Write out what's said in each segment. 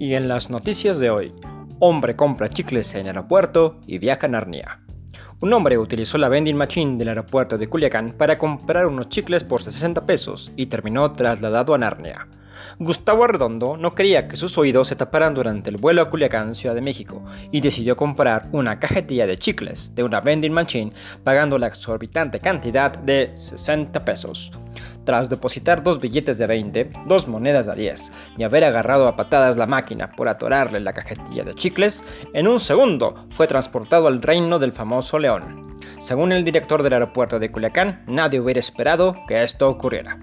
Y en las noticias de hoy, hombre compra chicles en aeropuerto y viaja a Narnia. Un hombre utilizó la vending machine del aeropuerto de Culiacán para comprar unos chicles por 60 pesos y terminó trasladado a Narnia. Gustavo Arredondo no quería que sus oídos se taparan durante el vuelo a Culiacán, Ciudad de México, y decidió comprar una cajetilla de chicles de una vending machine pagando la exorbitante cantidad de 60 pesos. Tras depositar dos billetes de 20, dos monedas de 10 y haber agarrado a patadas la máquina por atorarle la cajetilla de chicles, en un segundo fue transportado al reino del famoso león. Según el director del aeropuerto de Culiacán, nadie hubiera esperado que esto ocurriera.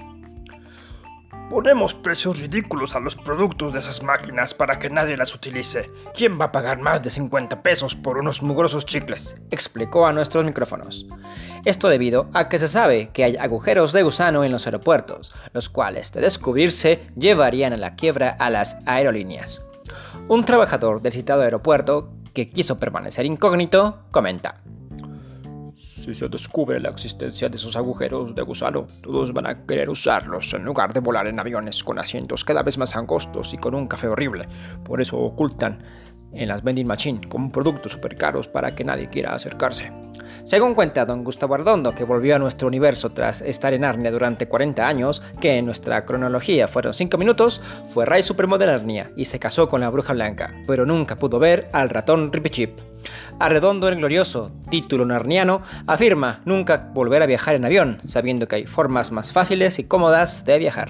Ponemos precios ridículos a los productos de esas máquinas para que nadie las utilice. ¿Quién va a pagar más de 50 pesos por unos mugrosos chicles? explicó a nuestros micrófonos. Esto debido a que se sabe que hay agujeros de gusano en los aeropuertos, los cuales de descubrirse llevarían a la quiebra a las aerolíneas. Un trabajador del citado aeropuerto, que quiso permanecer incógnito, comenta. Si se descubre la existencia de esos agujeros de gusano, todos van a querer usarlos en lugar de volar en aviones con asientos cada vez más angostos y con un café horrible. Por eso ocultan en las vending machine como productos super caros para que nadie quiera acercarse. Según cuenta don Gustavo Ardondo, que volvió a nuestro universo tras estar en Narnia durante 40 años, que en nuestra cronología fueron 5 minutos, fue rey supremo de Narnia y se casó con la bruja blanca, pero nunca pudo ver al ratón Ripichip. Arredondo el glorioso, título narniano, afirma nunca volver a viajar en avión, sabiendo que hay formas más fáciles y cómodas de viajar.